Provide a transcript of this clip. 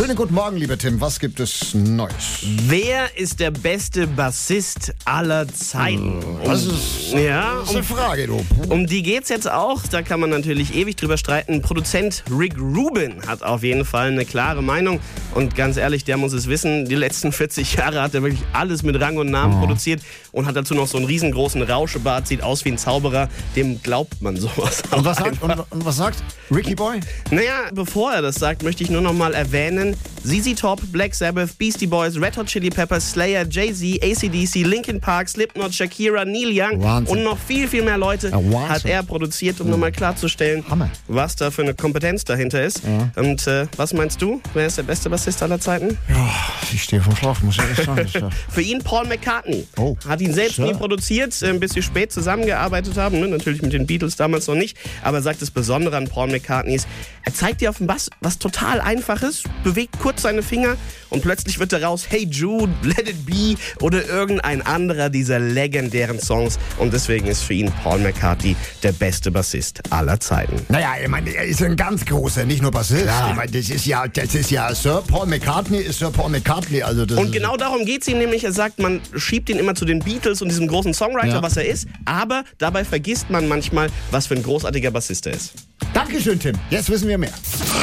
Schönen guten Morgen, lieber Tim. Was gibt es Neues? Wer ist der beste Bassist aller Zeiten? Das ist, Ja, das ist eine Frage, du. um die geht's jetzt auch. Da kann man natürlich ewig drüber streiten. Produzent Rick Rubin hat auf jeden Fall eine klare Meinung. Und ganz ehrlich, der muss es wissen. Die letzten 40 Jahre hat er wirklich alles mit Rang und Namen produziert und hat dazu noch so einen riesengroßen Rauschebart. Sieht aus wie ein Zauberer. Dem glaubt man sowas. Und was, sagt, und, und was sagt Ricky Boy? Naja, bevor er das sagt, möchte ich nur noch mal erwähnen, on ZZ Top, Black Sabbath, Beastie Boys, Red Hot Chili Peppers, Slayer, Jay-Z, ACDC, Linkin Park, Slipknot, Shakira, Neil Young Wahnsinn. und noch viel, viel mehr Leute Ja, hat er produziert, um nochmal klarzustellen, Hammer. was da für eine Kompetenz dahinter ist. Und äh, was meinst du? Wer ist der beste Bassist aller Zeiten? Ja, ich stehe vom Schlauch, muss ich ehrlich sagen. Ja- Für ihn Paul McCartney. Oh. Hat ihn selbst Sir. nie produziert, äh, bis sie spät zusammengearbeitet haben. Ne? Natürlich mit den Beatles damals noch nicht. Aber er sagt, das Besondere an Paul McCartney ist, er zeigt dir auf dem Bass was total Einfaches, bewegt kurz seine Finger und plötzlich wird daraus Hey Jude, Let It Be oder irgendein anderer dieser legendären Songs. Und deswegen ist für ihn Paul McCartney der beste Bassist aller Zeiten. Naja, ich meine, er ist ein ganz großer, nicht nur Bassist. Ich meine, das ist ja, das ist ja Sir Paul McCartney ist Sir Paul McCartney. Also das Und genau darum geht's ihm nämlich. Er sagt, man schiebt ihn immer zu den Beatles und diesem großen Songwriter, Ja. was er ist. Aber dabei vergisst man manchmal, was für ein großartiger Bassist er ist. Dankeschön, Tim. Jetzt wissen wir mehr.